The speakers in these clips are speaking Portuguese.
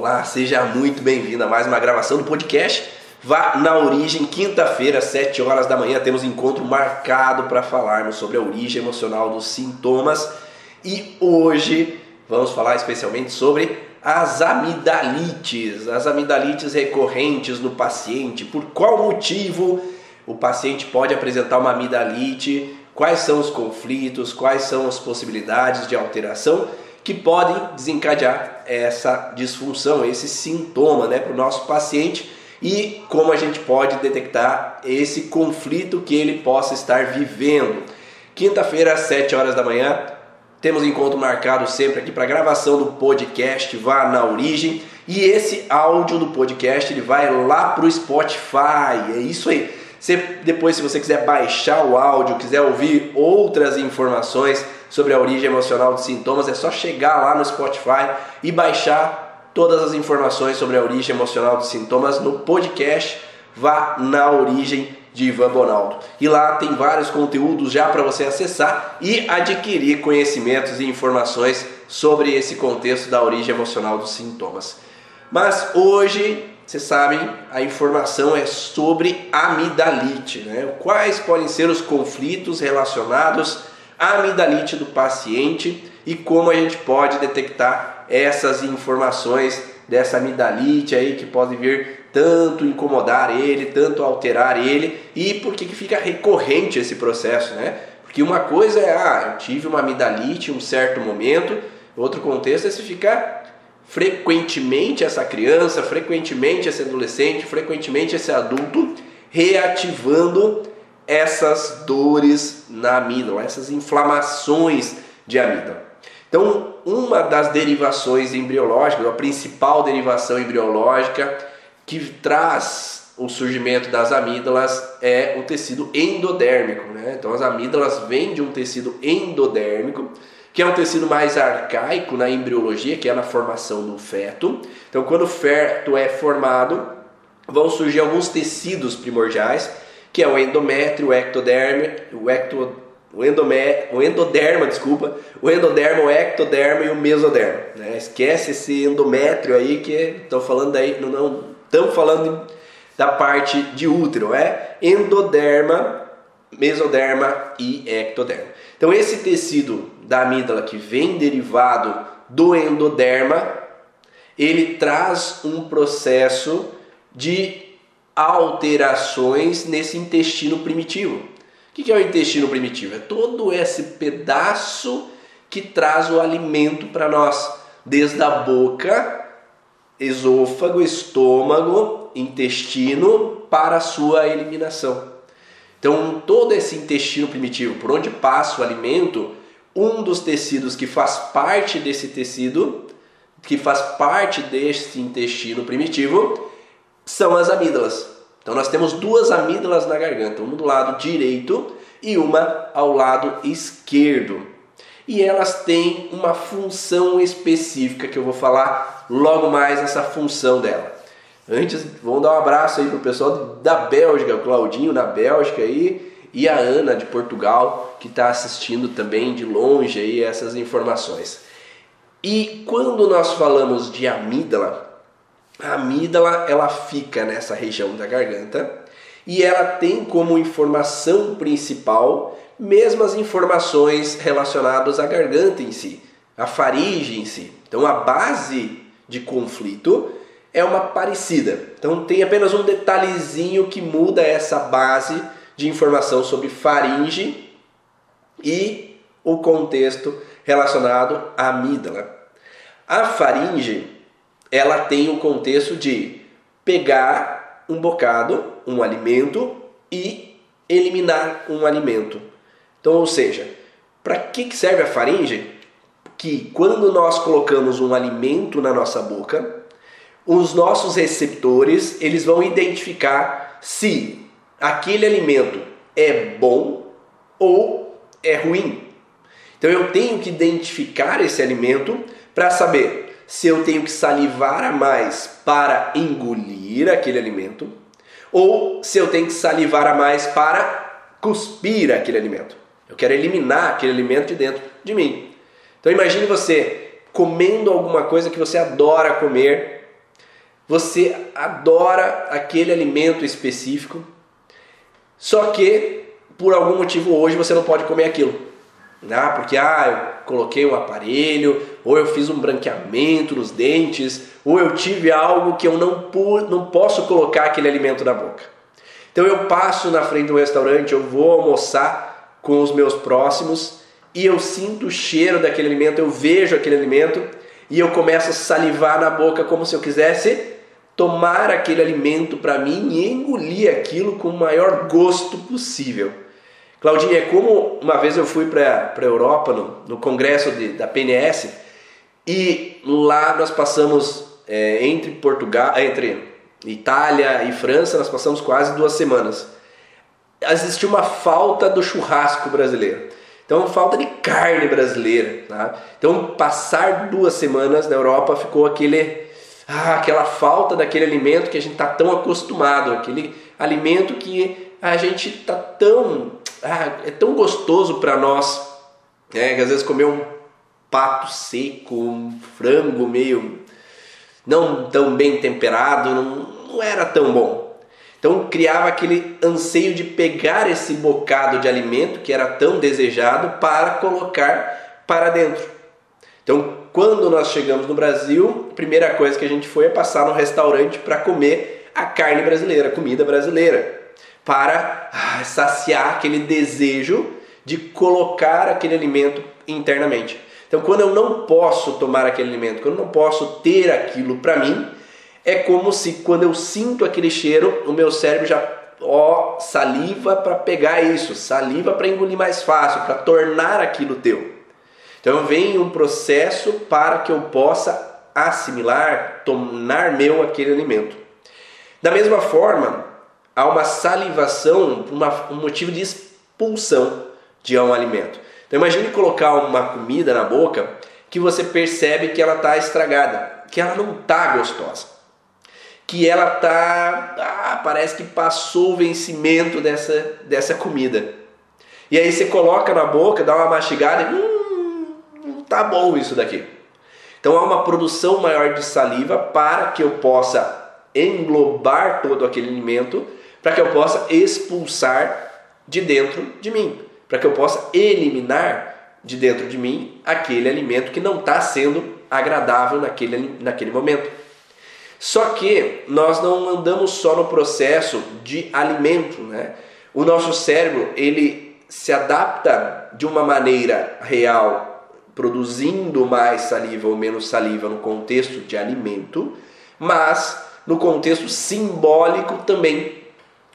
Olá, seja muito bem-vindo a mais uma gravação do podcast. Vá na origem, quinta-feira, 7 horas da manhã, temos encontro marcado para falarmos sobre a origem emocional dos sintomas. E hoje vamos falar especialmente sobre as amidalites, as amidalites recorrentes no paciente. Por qual motivo o paciente pode apresentar uma amidalite? Quais são os conflitos? Quais são as possibilidades de alteração? Que podem desencadear essa disfunção, esse sintoma né, para o nosso paciente e como a gente pode detectar esse conflito que ele possa estar vivendo. Quinta-feira, às 7 horas da manhã, temos encontro marcado sempre aqui para gravação do podcast Vá na Origem. E esse áudio do podcast ele vai lá para o Spotify. É isso aí. Você, depois, se você quiser baixar o áudio, quiser ouvir outras informações sobre a origem emocional de sintomas, é só chegar lá no Spotify e baixar todas as informações sobre a origem emocional de sintomas no podcast Vá na Origem de Ivan Bonaldo. E lá tem vários conteúdos já para você acessar e adquirir conhecimentos e informações sobre esse contexto da origem emocional dos sintomas. Mas hoje, vocês sabem, a informação é sobre amidalite, né? Quais podem ser os conflitos relacionados à amidalite do paciente e como a gente pode detectar essas informações dessa amidalite aí que pode vir tanto incomodar ele, tanto alterar ele e por que fica recorrente esse processo, né? Porque uma coisa é, ah, eu tive uma amidalite em um certo momento, outro contexto é se ficar frequentemente essa criança, frequentemente esse adolescente, frequentemente esse adulto reativando essas dores na amígdala, essas inflamações de amígdala. Então, uma das derivações embriológicas, a principal derivação embriológica que traz o surgimento das amígdalas é o tecido endodérmico. Né? Então, as amígdalas vêm de um tecido endodérmico, que é um tecido mais arcaico na embriologia, que é na formação do feto. Então, quando o feto é formado, vão surgir alguns tecidos primordiais que é o endométrio, o ectoderma, o, ecto, o, endome, o endoderma, desculpa, o endoderma, o ectoderma e o mesoderma. Né? Esquece esse endométrio aí que estão falando aí, não estamos falando da parte de útero, é endoderma, mesoderma e ectoderma. Então esse tecido da amígdala que vem derivado do endoderma, ele traz um processo de alterações nesse intestino primitivo. O que é o intestino primitivo? É todo esse pedaço que traz o alimento para nós, desde a boca, esôfago, estômago, intestino, para a sua eliminação. Então, todo esse intestino primitivo, por onde passa o alimento, um dos tecidos que faz parte desse tecido, que faz parte desse intestino primitivo, são as amígdalas. Então nós temos duas amígdalas na garganta, uma do lado direito e uma ao lado esquerdo. E elas têm uma função específica que eu vou falar logo mais essa função dela. Antes, vamos dar um abraço aí pro pessoal da Bélgica, o Claudinho na Bélgica aí e a Ana de Portugal que está assistindo também de longe aí essas informações. E quando nós falamos de amígdala, a amígdala ela fica nessa região da garganta e ela tem como informação principal mesmas informações relacionadas à garganta em si, à faringe em si. Então a base de conflito é uma parecida. Então tem apenas um detalhezinho que muda essa base de informação sobre faringe e o contexto relacionado à amígdala. A faringe ela tem o contexto de pegar um bocado, um alimento e eliminar um alimento. Então, ou seja, para que serve a faringe? Que quando nós colocamos um alimento na nossa boca, os nossos receptores eles vão identificar se aquele alimento é bom ou é ruim. Então eu tenho que identificar esse alimento para saber se eu tenho que salivar a mais para engolir aquele alimento ou se eu tenho que salivar a mais para cuspir aquele alimento. Eu quero eliminar aquele alimento de dentro de mim. Então imagine você comendo alguma coisa que você adora comer você adora aquele alimento específico, só que por algum motivo hoje você não pode comer aquilo. Né? Porque ah, coloquei um aparelho, ou eu fiz um branqueamento nos dentes, ou eu tive algo que eu não, não posso colocar aquele alimento na boca. Então eu passo na frente do restaurante, eu vou almoçar com os meus próximos e eu sinto o cheiro daquele alimento, eu vejo aquele alimento e eu começo a salivar na boca como se eu quisesse tomar aquele alimento para mim e engolir aquilo com o maior gosto possível. Claudinha, é como uma vez eu fui para a Europa no, no congresso de, da PNS e lá nós passamos é, entre Portugal, entre Itália e França, nós passamos quase duas semanas. Existia uma falta do churrasco brasileiro. Então, falta de carne brasileira. Tá? Então, passar duas semanas na Europa ficou aquele, ah, aquela falta daquele alimento que a gente está tão acostumado, aquele alimento que a gente está tão, ah, é tão gostoso para nós, né? que às vezes comer um pato seco, um frango meio não tão bem temperado, não, não era tão bom. Então criava aquele anseio de pegar esse bocado de alimento que era tão desejado para colocar para dentro. Então, quando nós chegamos no Brasil, a primeira coisa que a gente foi é passar no restaurante para comer a carne brasileira, a comida brasileira, para ah, saciar aquele desejo de colocar aquele alimento internamente. Então, quando eu não posso tomar aquele alimento, quando eu não posso ter aquilo para mim, é como se quando eu sinto aquele cheiro, o meu cérebro já ó, saliva para pegar isso, saliva para engolir mais fácil, para tornar aquilo teu. Então vem um processo para que eu possa assimilar, tornar meu aquele alimento. Da mesma forma, há uma salivação, uma, um motivo de expulsão de um alimento. Então imagine colocar uma comida na boca que você percebe que ela está estragada, que ela não está gostosa, que ela tá, ah, parece que passou o vencimento dessa, dessa comida. E aí você coloca na boca, dá uma mastigada hum, tá bom isso daqui. Então há uma produção maior de saliva para que eu possa englobar todo aquele alimento, para que eu possa expulsar de dentro de mim para que eu possa eliminar de dentro de mim aquele alimento que não está sendo agradável naquele, naquele momento. Só que nós não andamos só no processo de alimento, né? O nosso cérebro ele se adapta de uma maneira real, produzindo mais saliva ou menos saliva no contexto de alimento, mas no contexto simbólico também,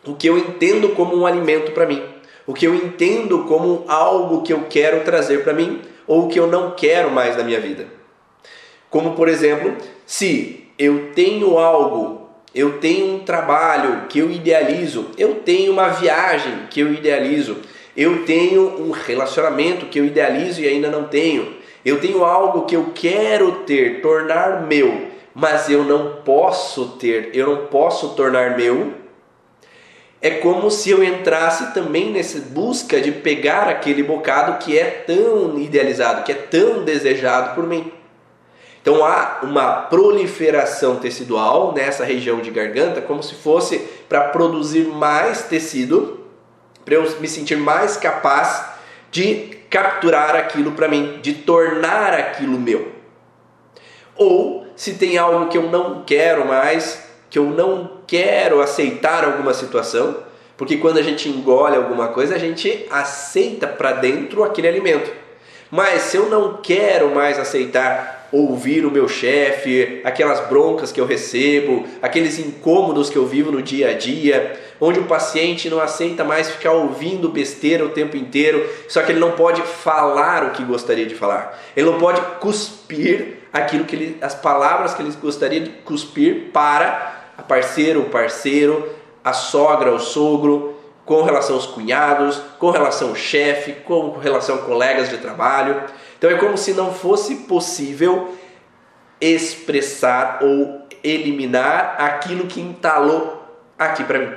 o que eu entendo como um alimento para mim o que eu entendo como algo que eu quero trazer para mim ou que eu não quero mais na minha vida. Como por exemplo, se eu tenho algo, eu tenho um trabalho que eu idealizo, eu tenho uma viagem que eu idealizo, eu tenho um relacionamento que eu idealizo e ainda não tenho, eu tenho algo que eu quero ter, tornar meu, mas eu não posso ter, eu não posso tornar meu é como se eu entrasse também nessa busca de pegar aquele bocado que é tão idealizado, que é tão desejado por mim. Então há uma proliferação tecidual nessa região de garganta, como se fosse para produzir mais tecido, para eu me sentir mais capaz de capturar aquilo para mim, de tornar aquilo meu. Ou se tem algo que eu não quero mais, que eu não quero aceitar alguma situação, porque quando a gente engole alguma coisa, a gente aceita para dentro aquele alimento. Mas se eu não quero mais aceitar ouvir o meu chefe, aquelas broncas que eu recebo, aqueles incômodos que eu vivo no dia a dia, onde o paciente não aceita mais ficar ouvindo besteira o tempo inteiro, só que ele não pode falar o que gostaria de falar. Ele não pode cuspir aquilo que ele, as palavras que ele gostaria de cuspir para a parceira, o parceiro, a sogra, o sogro, com relação aos cunhados, com relação ao chefe, com relação a colegas de trabalho. Então é como se não fosse possível expressar ou eliminar aquilo que entalou aqui para mim.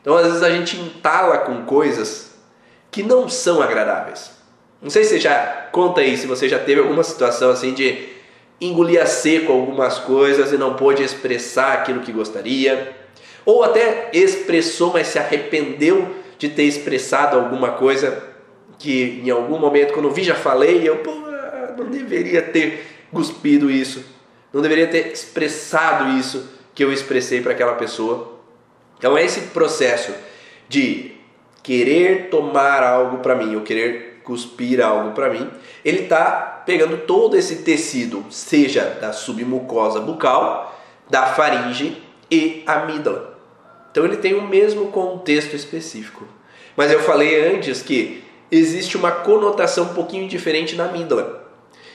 Então às vezes a gente entala com coisas que não são agradáveis. Não sei se você já conta aí, se você já teve alguma situação assim de engolia seco algumas coisas e não pôde expressar aquilo que gostaria, ou até expressou, mas se arrependeu de ter expressado alguma coisa que em algum momento, quando vi, já falei, eu pô, não deveria ter cuspido isso, não deveria ter expressado isso que eu expressei para aquela pessoa. Então, esse processo de querer tomar algo para mim, ou querer cuspir algo para mim, ele está pegando todo esse tecido, seja da submucosa bucal, da faringe e amígdala. Então ele tem o mesmo contexto específico. Mas eu falei antes que existe uma conotação um pouquinho diferente na amígdala.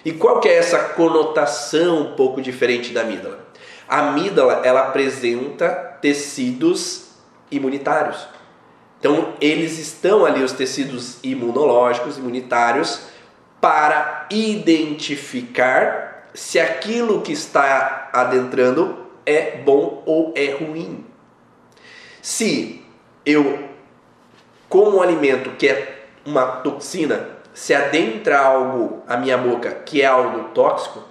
E qual que é essa conotação um pouco diferente da amígdala? A amígdala ela apresenta tecidos imunitários. Então, eles estão ali, os tecidos imunológicos, imunitários, para identificar se aquilo que está adentrando é bom ou é ruim. Se eu como um alimento que é uma toxina, se adentra algo à minha boca que é algo tóxico,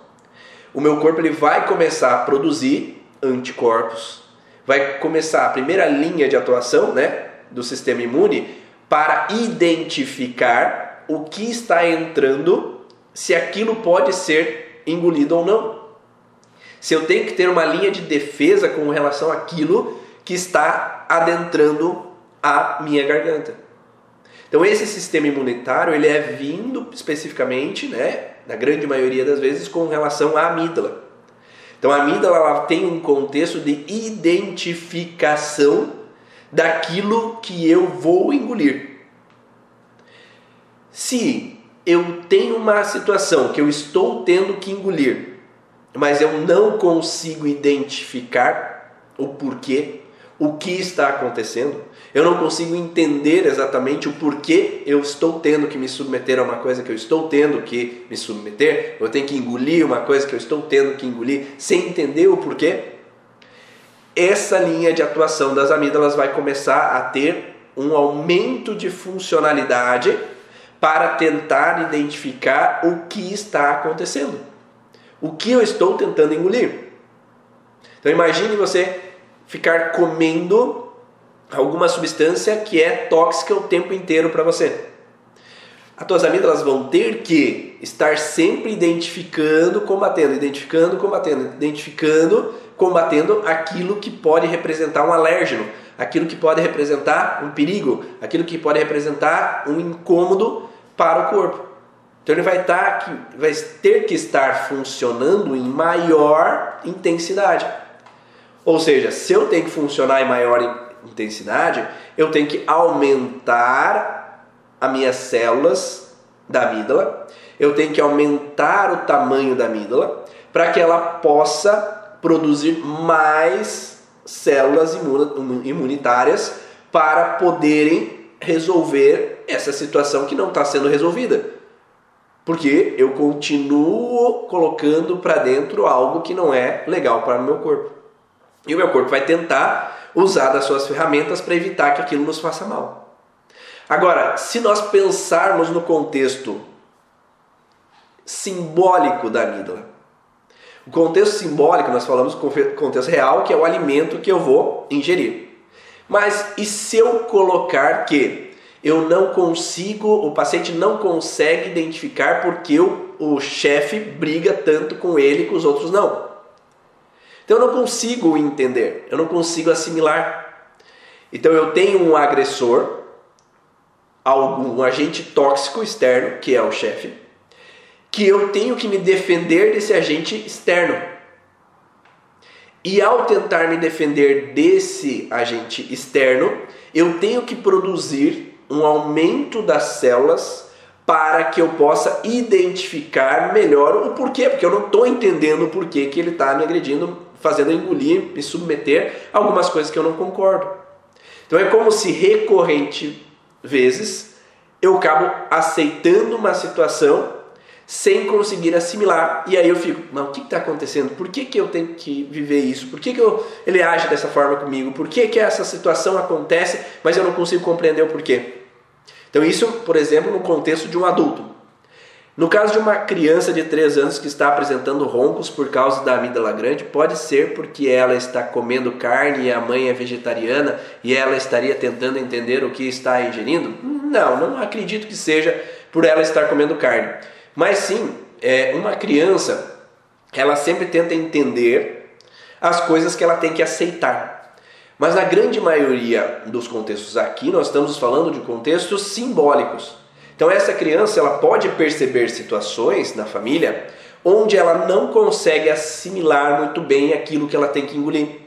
o meu corpo ele vai começar a produzir anticorpos, vai começar a primeira linha de atuação, né, do sistema imune para identificar o que está entrando, se aquilo pode ser engolido ou não. Se eu tenho que ter uma linha de defesa com relação àquilo que está adentrando a minha garganta. Então esse sistema imunitário ele é vindo especificamente, né, na grande maioria das vezes, com relação à amígdala. Então a amígdala ela tem um contexto de identificação daquilo que eu vou engolir. Se eu tenho uma situação que eu estou tendo que engolir, mas eu não consigo identificar o porquê, o que está acontecendo, eu não consigo entender exatamente o porquê eu estou tendo que me submeter a uma coisa que eu estou tendo que me submeter, eu tenho que engolir uma coisa que eu estou tendo que engolir, sem entender o porquê, essa linha de atuação das amígdalas vai começar a ter um aumento de funcionalidade para tentar identificar o que está acontecendo. O que eu estou tentando engolir. Então imagine você ficar comendo alguma substância que é tóxica o tempo inteiro para você. As tuas amígdalas vão ter que estar sempre identificando, combatendo, identificando, combatendo, identificando combatendo aquilo que pode representar um alérgeno, aquilo que pode representar um perigo, aquilo que pode representar um incômodo para o corpo. Então ele vai, tá vai ter que estar funcionando em maior intensidade. Ou seja, se eu tenho que funcionar em maior intensidade, eu tenho que aumentar as minhas células da amígdala, eu tenho que aumentar o tamanho da amígdala para que ela possa produzir mais células imunitárias para poderem resolver essa situação que não está sendo resolvida. Porque eu continuo colocando para dentro algo que não é legal para o meu corpo. E o meu corpo vai tentar usar das suas ferramentas para evitar que aquilo nos faça mal. Agora, se nós pensarmos no contexto simbólico da amígdala, o contexto simbólico, nós falamos contexto real, que é o alimento que eu vou ingerir. Mas e se eu colocar que eu não consigo, o paciente não consegue identificar porque o, o chefe briga tanto com ele e com os outros não? Então eu não consigo entender, eu não consigo assimilar. Então eu tenho um agressor, algum agente tóxico externo, que é o chefe, que eu tenho que me defender desse agente externo. E ao tentar me defender desse agente externo, eu tenho que produzir um aumento das células para que eu possa identificar melhor o porquê, porque eu não estou entendendo o porquê que ele está me agredindo, fazendo engolir, me submeter a algumas coisas que eu não concordo. Então é como se recorrente vezes eu acabo aceitando uma situação sem conseguir assimilar. E aí eu fico, mas o que está acontecendo? Por que, que eu tenho que viver isso? Por que, que eu, ele age dessa forma comigo? Por que, que essa situação acontece, mas eu não consigo compreender o porquê? Então, isso, por exemplo, no contexto de um adulto. No caso de uma criança de 3 anos que está apresentando roncos por causa da amígdala grande, pode ser porque ela está comendo carne e a mãe é vegetariana e ela estaria tentando entender o que está ingerindo? Não, não acredito que seja por ela estar comendo carne. Mas sim, é, uma criança, ela sempre tenta entender as coisas que ela tem que aceitar. Mas na grande maioria dos contextos aqui, nós estamos falando de contextos simbólicos. Então essa criança ela pode perceber situações na família onde ela não consegue assimilar muito bem aquilo que ela tem que engolir.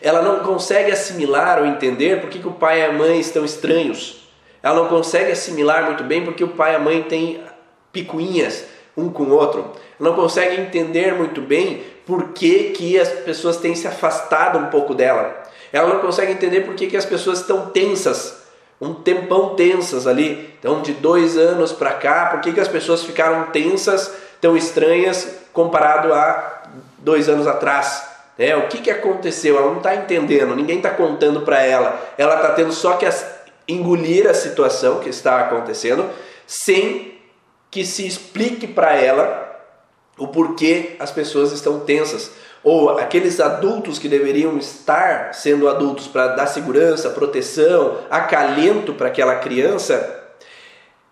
Ela não consegue assimilar ou entender por que, que o pai e a mãe estão estranhos. Ela não consegue assimilar muito bem porque o pai e a mãe têm picuinhas um com o outro. Não consegue entender muito bem por que, que as pessoas têm se afastado um pouco dela. Ela não consegue entender por que, que as pessoas estão tensas um tempão tensas ali. Então, de dois anos para cá, por que, que as pessoas ficaram tensas, tão estranhas, comparado a dois anos atrás? É, o que, que aconteceu? Ela não está entendendo, ninguém está contando para ela. Ela está tendo só que as, engolir a situação que está acontecendo, sem que se explique para ela o porquê as pessoas estão tensas. Ou aqueles adultos que deveriam estar sendo adultos para dar segurança, proteção, acalento para aquela criança,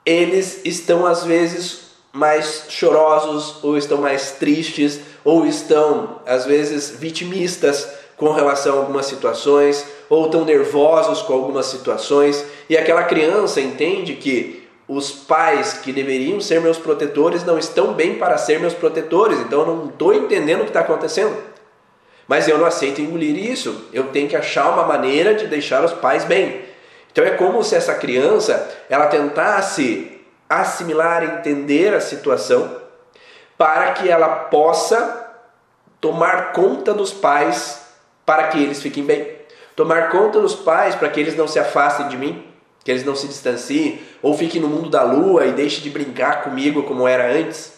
eles estão às vezes mais chorosos, ou estão mais tristes, ou estão às vezes vitimistas com relação a algumas situações, ou estão nervosos com algumas situações, e aquela criança entende que os pais que deveriam ser meus protetores não estão bem para ser meus protetores, então eu não estou entendendo o que está acontecendo. Mas eu não aceito engolir isso, eu tenho que achar uma maneira de deixar os pais bem. Então é como se essa criança ela tentasse assimilar, entender a situação, para que ela possa tomar conta dos pais para que eles fiquem bem. Tomar conta dos pais para que eles não se afastem de mim, que eles não se distanciem ou fiquem no mundo da lua e deixem de brincar comigo como era antes.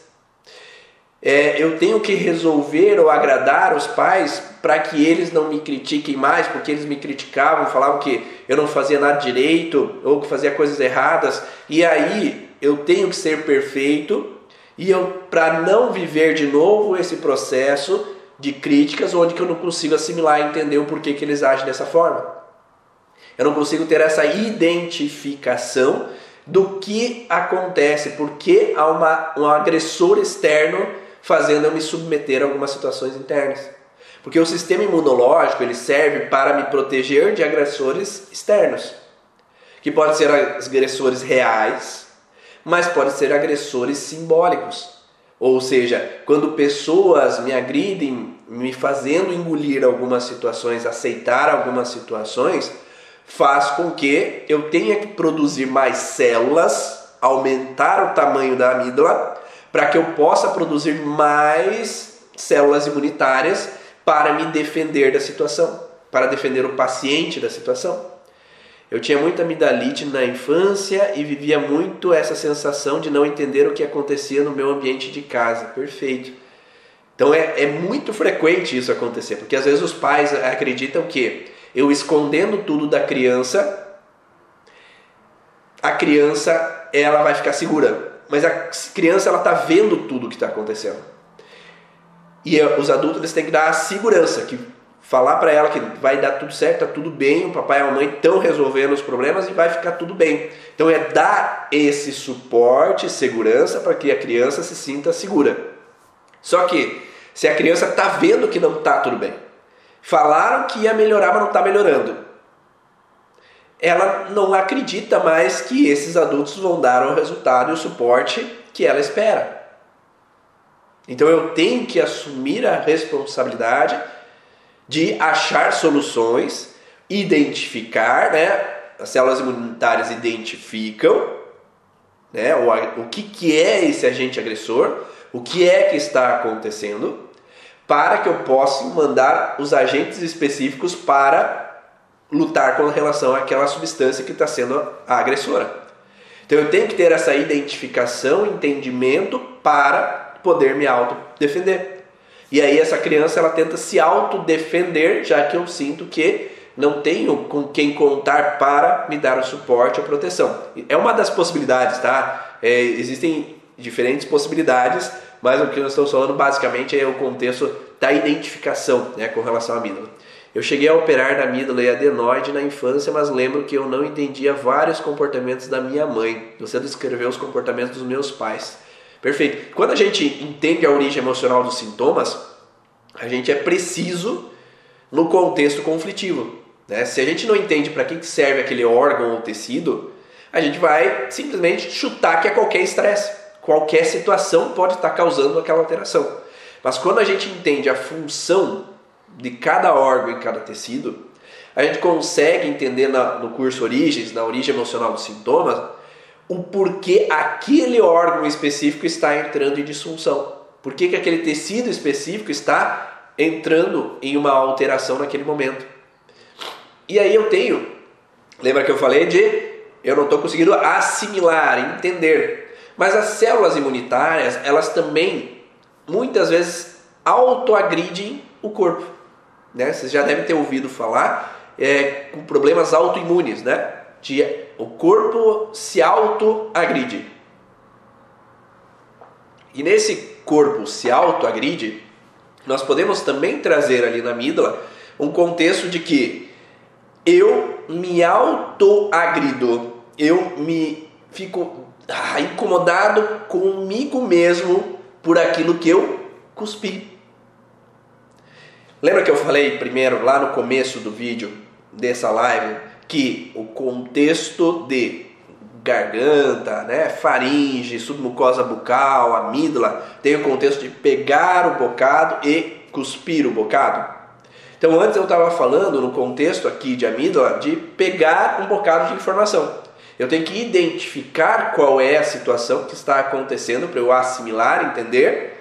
É, eu tenho que resolver ou agradar os pais para que eles não me critiquem mais, porque eles me criticavam, falavam que eu não fazia nada direito ou que fazia coisas erradas. E aí eu tenho que ser perfeito e eu para não viver de novo esse processo de críticas onde que eu não consigo assimilar e entender o porquê que eles agem dessa forma. Eu não consigo ter essa identificação do que acontece, porque há uma, um agressor externo fazendo eu me submeter a algumas situações internas. Porque o sistema imunológico ele serve para me proteger de agressores externos, que podem ser agressores reais, mas podem ser agressores simbólicos. Ou seja, quando pessoas me agridem, me fazendo engolir algumas situações, aceitar algumas situações, faz com que eu tenha que produzir mais células, aumentar o tamanho da amígdala, para que eu possa produzir mais células imunitárias para me defender da situação, para defender o paciente da situação. Eu tinha muita amidalite na infância e vivia muito essa sensação de não entender o que acontecia no meu ambiente de casa. Perfeito. Então é, é muito frequente isso acontecer, porque às vezes os pais acreditam que eu escondendo tudo da criança, a criança ela vai ficar segura, mas a criança ela está vendo tudo o que está acontecendo. E os adultos eles têm que dar a segurança, que falar para ela que vai dar tudo certo, tá tudo bem, o papai e a mamãe estão resolvendo os problemas e vai ficar tudo bem. Então é dar esse suporte, segurança para que a criança se sinta segura. Só que se a criança está vendo que não está tudo bem, Falaram que ia melhorar, mas não está melhorando. Ela não acredita mais que esses adultos vão dar o resultado e o suporte que ela espera. Então eu tenho que assumir a responsabilidade de achar soluções, identificar, né? As células imunitárias identificam né, o, o que, que é esse agente agressor, o que é que está acontecendo, para que eu possa mandar os agentes específicos para lutar com relação àquela substância que está sendo a agressora. Então eu tenho que ter essa identificação, entendimento para poder me autodefender. E aí essa criança ela tenta se autodefender, já que eu sinto que não tenho com quem contar para me dar o suporte ou proteção. É uma das possibilidades, tá? É, existem diferentes possibilidades, mas o que nós estamos falando basicamente é o contexto da identificação né, com relação à amígdala. Eu cheguei a operar da amígdala e adenoide na infância, mas lembro que eu não entendia vários comportamentos da minha mãe. Você descreveu os comportamentos dos meus pais. Perfeito. Quando a gente entende a origem emocional dos sintomas, a gente é preciso no contexto conflitivo. Né? Se a gente não entende para que serve aquele órgão ou tecido, a gente vai simplesmente chutar que é qualquer estresse. Qualquer situação pode estar causando aquela alteração. Mas quando a gente entende a função de cada órgão e cada tecido, a gente consegue entender na, no curso Origens, na origem emocional dos sintomas, o porquê aquele órgão específico está entrando em disfunção. Por que, que aquele tecido específico está entrando em uma alteração naquele momento. E aí eu tenho, lembra que eu falei de eu não estou conseguindo assimilar, entender. Mas as células imunitárias, elas também muitas vezes autoagridem o corpo né? Vocês já devem ter ouvido falar é, com problemas autoimunes, né? De o corpo se autoagride. E nesse corpo se autoagride, nós podemos também trazer ali na amígdala um contexto de que eu me autoagrido, eu me fico ah, incomodado comigo mesmo por aquilo que eu cuspi. Lembra que eu falei primeiro lá no começo do vídeo dessa live que o contexto de garganta, né, faringe, submucosa bucal, amígdala, tem o contexto de pegar o bocado e cuspir o bocado? Então antes eu estava falando no contexto aqui de amígdala de pegar um bocado de informação. Eu tenho que identificar qual é a situação que está acontecendo para eu assimilar, entender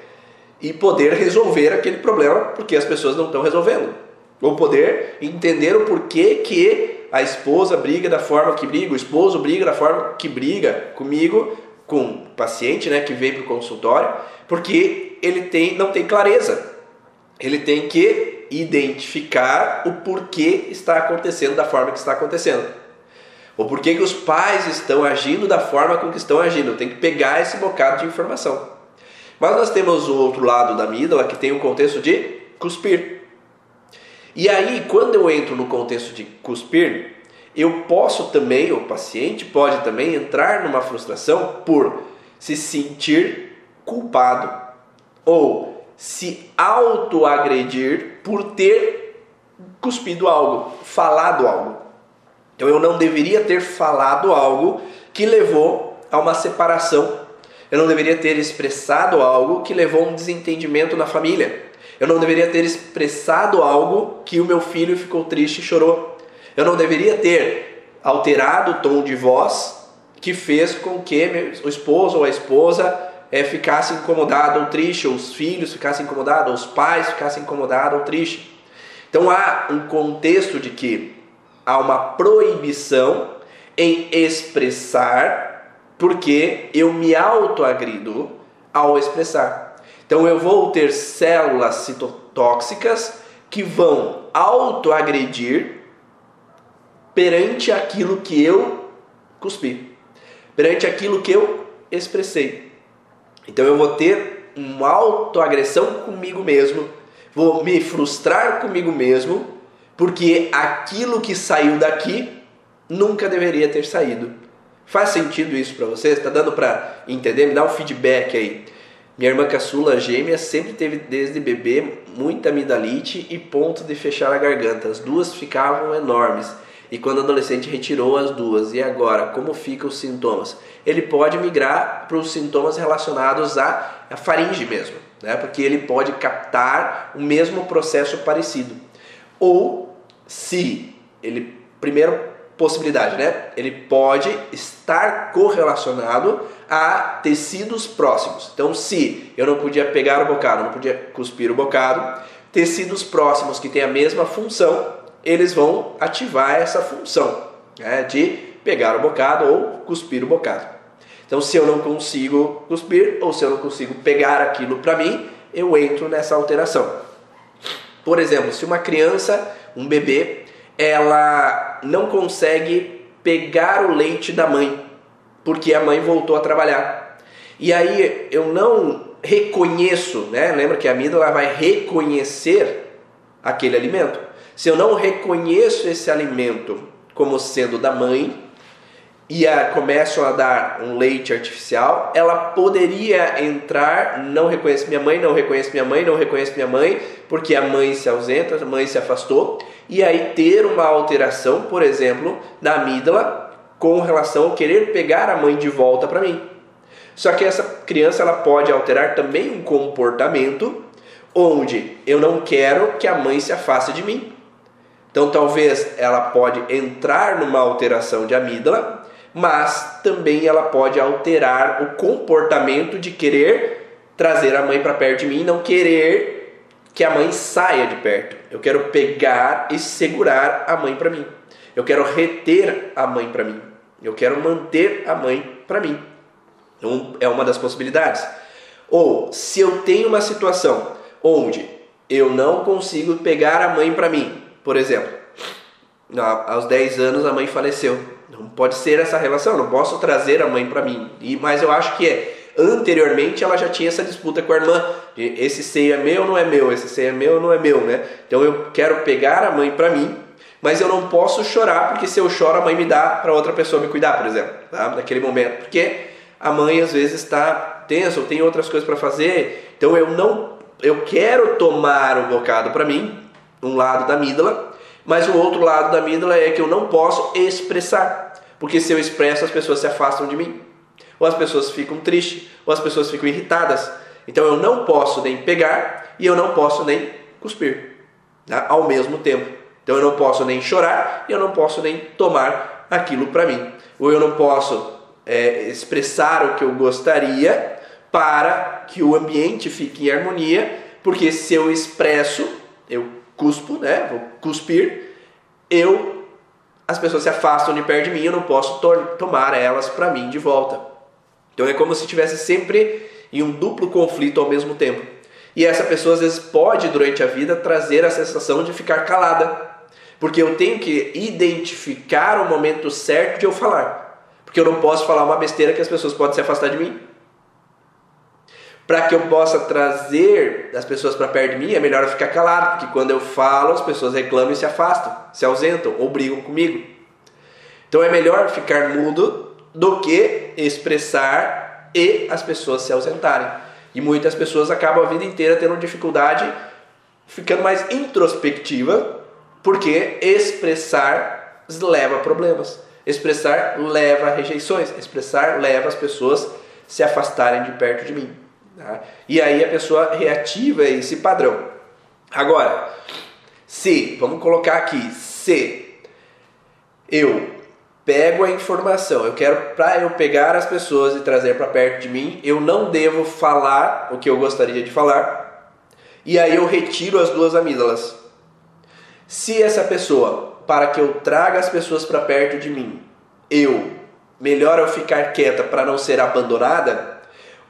e poder resolver aquele problema porque as pessoas não estão resolvendo. Ou poder entender o porquê que a esposa briga da forma que briga, o esposo briga da forma que briga comigo, com o paciente né, que vem para o consultório, porque ele tem, não tem clareza. Ele tem que identificar o porquê está acontecendo da forma que está acontecendo. Ou porquê que os pais estão agindo da forma com que estão agindo. Tem que pegar esse bocado de informação. Mas nós temos o outro lado da amígdala que tem o contexto de cuspir. E aí, quando eu entro no contexto de cuspir, eu posso também, o paciente pode também entrar numa frustração por se sentir culpado ou se autoagredir por ter cuspido algo, falado algo. Então eu não deveria ter falado algo que levou a uma separação eu não deveria ter expressado algo que levou a um desentendimento na família. Eu não deveria ter expressado algo que o meu filho ficou triste e chorou. Eu não deveria ter alterado o tom de voz que fez com que o esposo ou a esposa é, ficasse incomodado ou triste, ou os filhos ficassem incomodados, ou os pais ficassem incomodados ou tristes. Então há um contexto de que há uma proibição em expressar porque eu me autoagrido ao expressar. Então eu vou ter células citotóxicas que vão autoagredir perante aquilo que eu cuspi, perante aquilo que eu expressei. Então eu vou ter uma autoagressão comigo mesmo, vou me frustrar comigo mesmo, porque aquilo que saiu daqui nunca deveria ter saído. Faz sentido isso para você? Está dando para entender? Me dá um feedback aí. Minha irmã caçula gêmea sempre teve desde bebê muita amidalite e ponto de fechar a garganta. As duas ficavam enormes. E quando adolescente retirou as duas. E agora, como ficam os sintomas? Ele pode migrar para os sintomas relacionados à, à faringe mesmo, né? porque ele pode captar o mesmo processo parecido. Ou se ele primeiro possibilidade, né? Ele pode estar correlacionado a tecidos próximos. Então, se eu não podia pegar o bocado, não podia cuspir o bocado, tecidos próximos que têm a mesma função, eles vão ativar essa função né? de pegar o bocado ou cuspir o bocado. Então, se eu não consigo cuspir ou se eu não consigo pegar aquilo para mim, eu entro nessa alteração. Por exemplo, se uma criança, um bebê, ela não consegue pegar o leite da mãe, porque a mãe voltou a trabalhar. e aí eu não reconheço, né? Lembra que a amígdala vai reconhecer aquele alimento. Se eu não reconheço esse alimento como sendo da mãe e a, começam a dar um leite artificial, ela poderia entrar, não reconhece minha mãe, não reconhece minha mãe, não reconhece minha mãe, porque a mãe se ausenta, a mãe se afastou, e aí ter uma alteração, por exemplo, na amígdala com relação a querer pegar a mãe de volta para mim. Só que essa criança ela pode alterar também um comportamento onde eu não quero que a mãe se afaste de mim. Então talvez ela pode entrar numa alteração de amígdala, mas também ela pode alterar o comportamento de querer trazer a mãe para perto de mim, não querer que a mãe saia de perto. Eu quero pegar e segurar a mãe para mim. Eu quero reter a mãe para mim. Eu quero manter a mãe para mim. Então, é uma das possibilidades. Ou se eu tenho uma situação onde eu não consigo pegar a mãe para mim, por exemplo, aos 10 anos a mãe faleceu. Não pode ser essa relação, não posso trazer a mãe para mim. E, mas eu acho que é. Anteriormente ela já tinha essa disputa com a irmã. Esse seio é meu não é meu? Esse seio é meu não é meu, né? Então eu quero pegar a mãe para mim, mas eu não posso chorar porque se eu choro a mãe me dá para outra pessoa me cuidar, por exemplo, tá? Naquele momento. Porque a mãe às vezes está tensa ou tem outras coisas para fazer. Então eu não eu quero tomar o bocado para mim, um lado da amígdala, mas o outro lado da amígdala é que eu não posso expressar, porque se eu expresso as pessoas se afastam de mim, ou as pessoas ficam tristes, ou as pessoas ficam irritadas. Então eu não posso nem pegar e eu não posso nem cuspir né, ao mesmo tempo. Então eu não posso nem chorar e eu não posso nem tomar aquilo para mim. Ou eu não posso é, expressar o que eu gostaria para que o ambiente fique em harmonia, porque se eu expresso, eu cuspo, né? Vou cuspir, eu as pessoas se afastam de perto de mim, eu não posso to tomar elas para mim de volta. Então é como se estivesse sempre em um duplo conflito ao mesmo tempo. E essa pessoa às vezes pode durante a vida trazer a sensação de ficar calada, porque eu tenho que identificar o momento certo de eu falar. Porque eu não posso falar uma besteira que as pessoas podem se afastar de mim. Para que eu possa trazer as pessoas para perto de mim, é melhor eu ficar calado, porque quando eu falo, as pessoas reclamam e se afastam, se ausentam ou brigam comigo. Então é melhor ficar mudo do que expressar e as pessoas se ausentarem. E muitas pessoas acabam a vida inteira tendo dificuldade, ficando mais introspectiva, porque expressar leva a problemas. Expressar leva a rejeições, expressar leva as pessoas se afastarem de perto de mim. Tá? E aí a pessoa reativa esse padrão. Agora, se, vamos colocar aqui, se eu pego a informação, eu quero para eu pegar as pessoas e trazer para perto de mim, eu não devo falar o que eu gostaria de falar. E aí eu retiro as duas amígdalas. Se essa pessoa para que eu traga as pessoas para perto de mim, eu, melhor eu ficar quieta para não ser abandonada,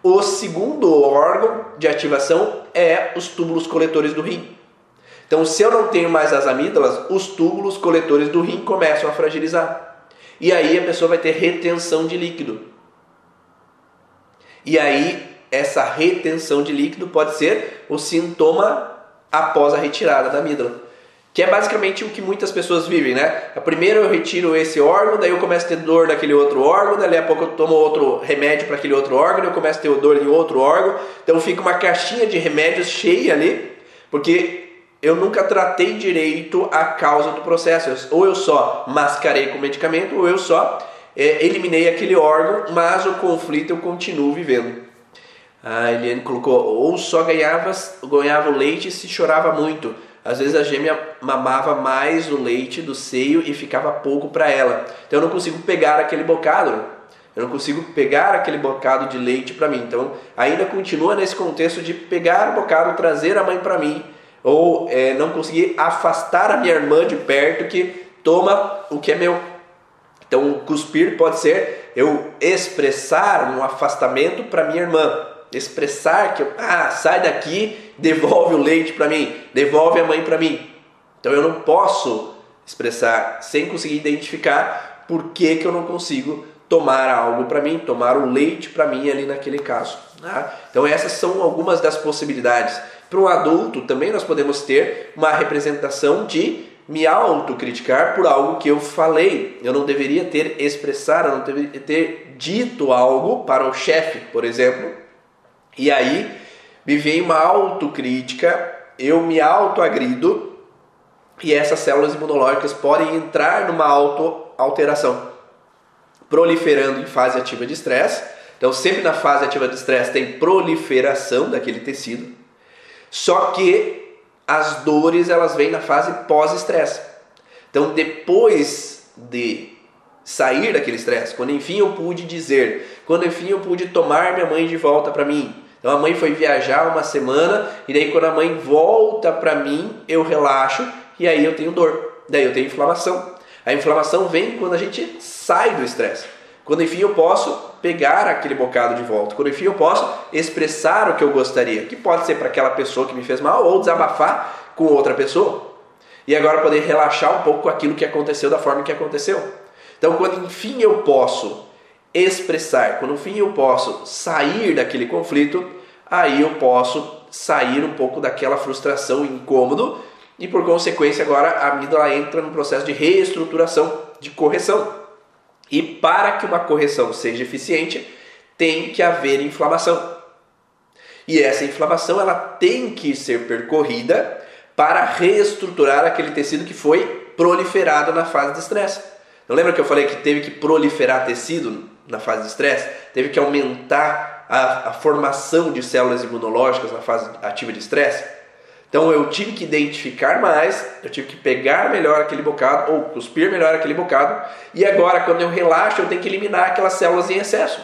o segundo órgão de ativação é os túbulos coletores do rim. Então, se eu não tenho mais as amígdalas, os túbulos coletores do rim começam a fragilizar. E aí a pessoa vai ter retenção de líquido. E aí, essa retenção de líquido pode ser o sintoma após a retirada da amígdala. Que é basicamente o que muitas pessoas vivem, né? Primeiro eu retiro esse órgão, daí eu começo a ter dor naquele outro órgão, daí a pouco eu tomo outro remédio para aquele outro órgão, eu começo a ter dor em outro órgão. Então fica uma caixinha de remédios cheia ali, porque eu nunca tratei direito a causa do processo. Ou eu só mascarei com medicamento, ou eu só é, eliminei aquele órgão, mas o conflito eu continuo vivendo. A Eliane colocou, ou só ganhava, ganhava leite se chorava muito. Às vezes a gêmea mamava mais o leite do seio e ficava pouco para ela. Então eu não consigo pegar aquele bocado. Eu não consigo pegar aquele bocado de leite para mim. Então ainda continua nesse contexto de pegar o bocado, trazer a mãe para mim, ou é, não conseguir afastar a minha irmã de perto que toma o que é meu. Então cuspir pode ser eu expressar um afastamento para minha irmã expressar que, ah, sai daqui, devolve o leite para mim, devolve a mãe para mim. Então eu não posso expressar sem conseguir identificar por que, que eu não consigo tomar algo para mim, tomar o leite para mim ali naquele caso. Tá? Então essas são algumas das possibilidades. Para um adulto também nós podemos ter uma representação de me autocriticar por algo que eu falei. Eu não deveria ter expressado, eu não deveria ter dito algo para o chefe, por exemplo. E aí me vem uma autocrítica, eu me autoagrido e essas células imunológicas podem entrar numa autoalteração, proliferando em fase ativa de estresse. Então, sempre na fase ativa de estresse tem proliferação daquele tecido. Só que as dores elas vêm na fase pós-estresse. Então, depois de sair daquele estresse, quando enfim eu pude dizer, quando enfim eu pude tomar minha mãe de volta para mim, então a mãe foi viajar uma semana e daí quando a mãe volta para mim, eu relaxo e aí eu tenho dor. Daí eu tenho inflamação. A inflamação vem quando a gente sai do estresse. Quando enfim eu posso pegar aquele bocado de volta. Quando enfim eu posso expressar o que eu gostaria, que pode ser para aquela pessoa que me fez mal ou desabafar com outra pessoa. E agora poder relaxar um pouco com aquilo que aconteceu da forma que aconteceu. Então, quando enfim eu posso expressar, quando enfim eu posso sair daquele conflito, aí eu posso sair um pouco daquela frustração, incômodo e por consequência agora a amígdala entra no processo de reestruturação, de correção. E para que uma correção seja eficiente, tem que haver inflamação. E essa inflamação ela tem que ser percorrida para reestruturar aquele tecido que foi proliferado na fase de estresse. Não lembra que eu falei que teve que proliferar tecido na fase de estresse? Teve que aumentar a, a formação de células imunológicas na fase ativa de estresse? Então eu tive que identificar mais, eu tive que pegar melhor aquele bocado, ou cuspir melhor aquele bocado, e agora quando eu relaxo eu tenho que eliminar aquelas células em excesso.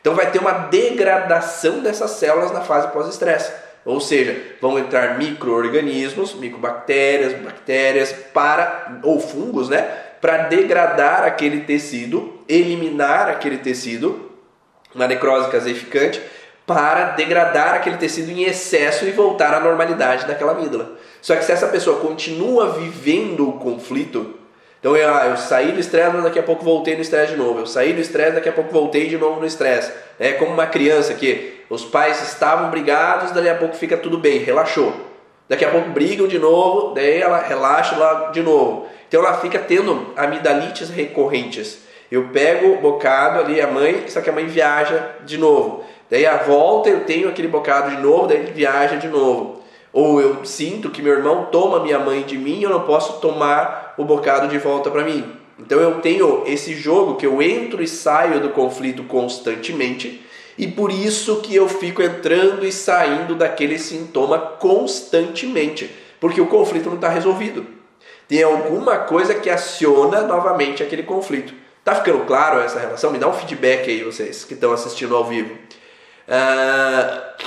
Então vai ter uma degradação dessas células na fase pós-estresse. Ou seja, vão entrar micro-organismos, micobactérias, bactérias para ou fungos, né, para degradar aquele tecido, eliminar aquele tecido, uma necrose caseificante, para degradar aquele tecido em excesso e voltar à normalidade daquela amígdala. Só que se essa pessoa continua vivendo o conflito, então eu, ah, eu saí do estresse, mas daqui a pouco voltei no estresse de novo. Eu saí do estresse, daqui a pouco voltei de novo no estresse. É como uma criança que os pais estavam brigados, daqui a pouco fica tudo bem, relaxou. Daqui a pouco brigam de novo, daí ela relaxa lá de novo. Então ela fica tendo amidalites recorrentes. Eu pego o bocado ali, a mãe, só que a mãe viaja de novo. Daí a volta eu tenho aquele bocado de novo, daí ele viaja de novo. Ou eu sinto que meu irmão toma minha mãe de mim eu não posso tomar o bocado de volta para mim. Então eu tenho esse jogo que eu entro e saio do conflito constantemente e por isso que eu fico entrando e saindo daquele sintoma constantemente, porque o conflito não está resolvido. Tem alguma coisa que aciona novamente aquele conflito. Tá ficando claro essa relação? Me dá um feedback aí, vocês que estão assistindo ao vivo. Uh,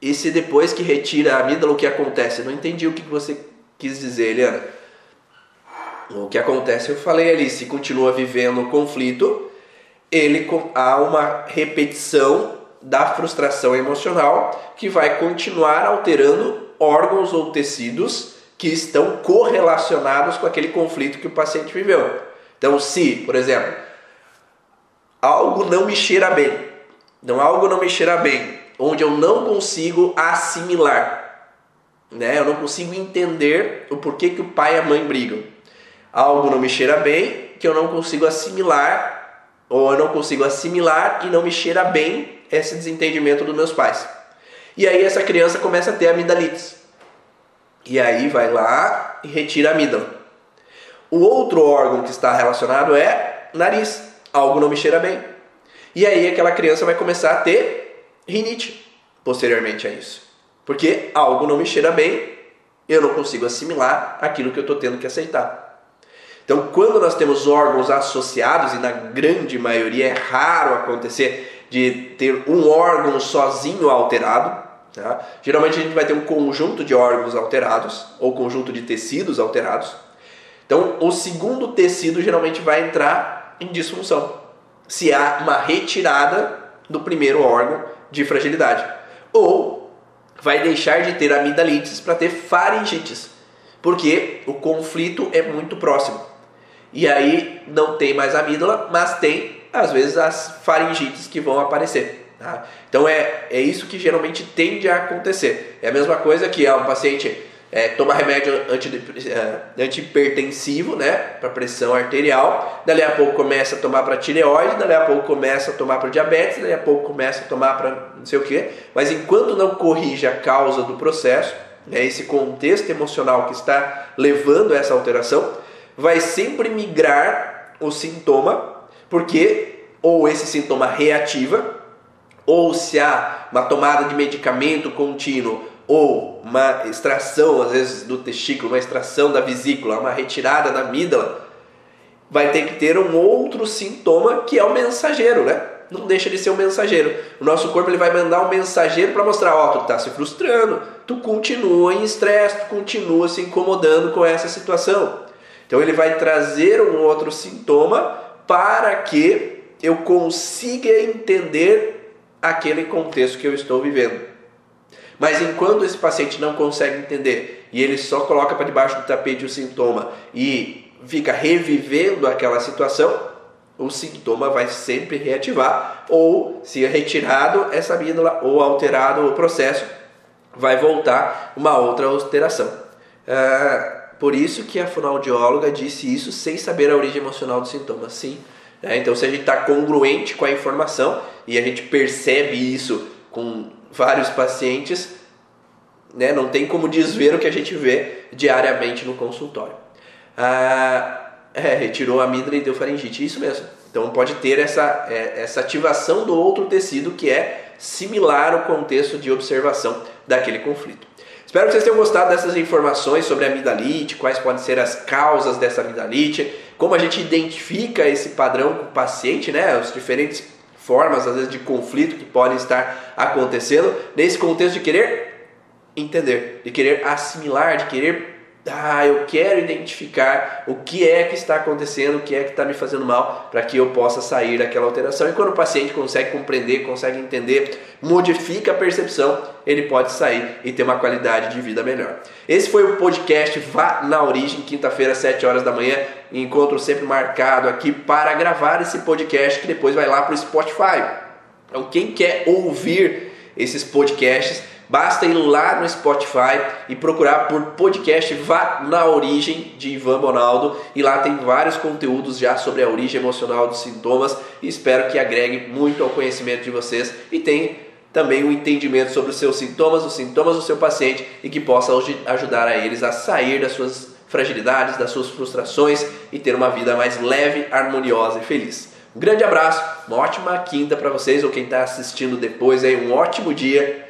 e se depois que retira a amígdala, o que acontece? Não entendi o que você quis dizer, Eliana. O que acontece, eu falei ali, se continua vivendo o conflito, ele há uma repetição da frustração emocional que vai continuar alterando órgãos ou tecidos que estão correlacionados com aquele conflito que o paciente viveu. Então, se, por exemplo, algo não me cheira bem, então algo não me cheira bem, onde eu não consigo assimilar, né? Eu não consigo entender o porquê que o pai e a mãe brigam. Algo não me cheira bem, que eu não consigo assimilar, ou eu não consigo assimilar e não me cheira bem esse desentendimento dos meus pais. E aí essa criança começa a ter amidalites. E aí vai lá e retira a amígdala. O outro órgão que está relacionado é nariz. Algo não me cheira bem. E aí aquela criança vai começar a ter rinite posteriormente a isso. Porque algo não me cheira bem, eu não consigo assimilar aquilo que eu estou tendo que aceitar. Então, quando nós temos órgãos associados, e na grande maioria é raro acontecer de ter um órgão sozinho alterado, tá? geralmente a gente vai ter um conjunto de órgãos alterados, ou conjunto de tecidos alterados. Então, o segundo tecido geralmente vai entrar em disfunção se há uma retirada do primeiro órgão de fragilidade. Ou vai deixar de ter amidalites para ter faringites, porque o conflito é muito próximo. E aí não tem mais amígdala, mas tem às vezes, as faringites que vão aparecer. Tá? Então é, é isso que geralmente tende a acontecer. É a mesma coisa que é um paciente é, toma remédio é, antihipertensivo, né, para pressão arterial, dali a pouco começa a tomar para tireoide, dali a pouco começa a tomar para diabetes, dali a pouco começa a tomar para não sei o que, mas enquanto não corrige a causa do processo, né, esse contexto emocional que está levando a essa alteração, vai sempre migrar o sintoma, porque ou esse sintoma reativa, ou se há uma tomada de medicamento contínuo ou uma extração, às vezes, do testículo, uma extração da vesícula, uma retirada da amígdala, vai ter que ter um outro sintoma que é o mensageiro, né? Não deixa de ser um mensageiro. O nosso corpo ele vai mandar um mensageiro para mostrar, ó, oh, tu tá se frustrando, tu continua em estresse, tu continua se incomodando com essa situação. Então ele vai trazer um outro sintoma para que eu consiga entender aquele contexto que eu estou vivendo. Mas enquanto esse paciente não consegue entender e ele só coloca para debaixo do tapete o sintoma e fica revivendo aquela situação, o sintoma vai sempre reativar ou se é retirado essa amígdala ou alterado o processo, vai voltar uma outra alteração. Ah, por isso que a fonoaudióloga disse isso sem saber a origem emocional do sintoma. Sim. É, então, se a gente está congruente com a informação e a gente percebe isso com vários pacientes, né? não tem como desver o que a gente vê diariamente no consultório. Ah, é, retirou a amígdala e deu faringite, isso mesmo. Então pode ter essa, é, essa ativação do outro tecido que é similar ao contexto de observação daquele conflito. Espero que vocês tenham gostado dessas informações sobre a amidalite, quais podem ser as causas dessa amidalite, como a gente identifica esse padrão com o paciente, né? As diferentes formas, às vezes, de conflito que podem estar acontecendo, nesse contexto de querer entender, de querer assimilar, de querer ah, eu quero identificar o que é que está acontecendo, o que é que está me fazendo mal, para que eu possa sair daquela alteração. E quando o paciente consegue compreender, consegue entender, modifica a percepção, ele pode sair e ter uma qualidade de vida melhor. Esse foi o podcast Vá na Origem, quinta-feira, 7 horas da manhã. Encontro sempre marcado aqui para gravar esse podcast que depois vai lá para o Spotify. Então, quem quer ouvir esses podcasts, Basta ir lá no Spotify e procurar por podcast Vá na Origem de Ivan Bonaldo e lá tem vários conteúdos já sobre a origem emocional dos sintomas e espero que agregue muito ao conhecimento de vocês e tem também um entendimento sobre os seus sintomas, os sintomas do seu paciente e que possa ajudar a eles a sair das suas fragilidades, das suas frustrações e ter uma vida mais leve, harmoniosa e feliz. Um grande abraço, uma ótima quinta para vocês ou quem está assistindo depois aí, um ótimo dia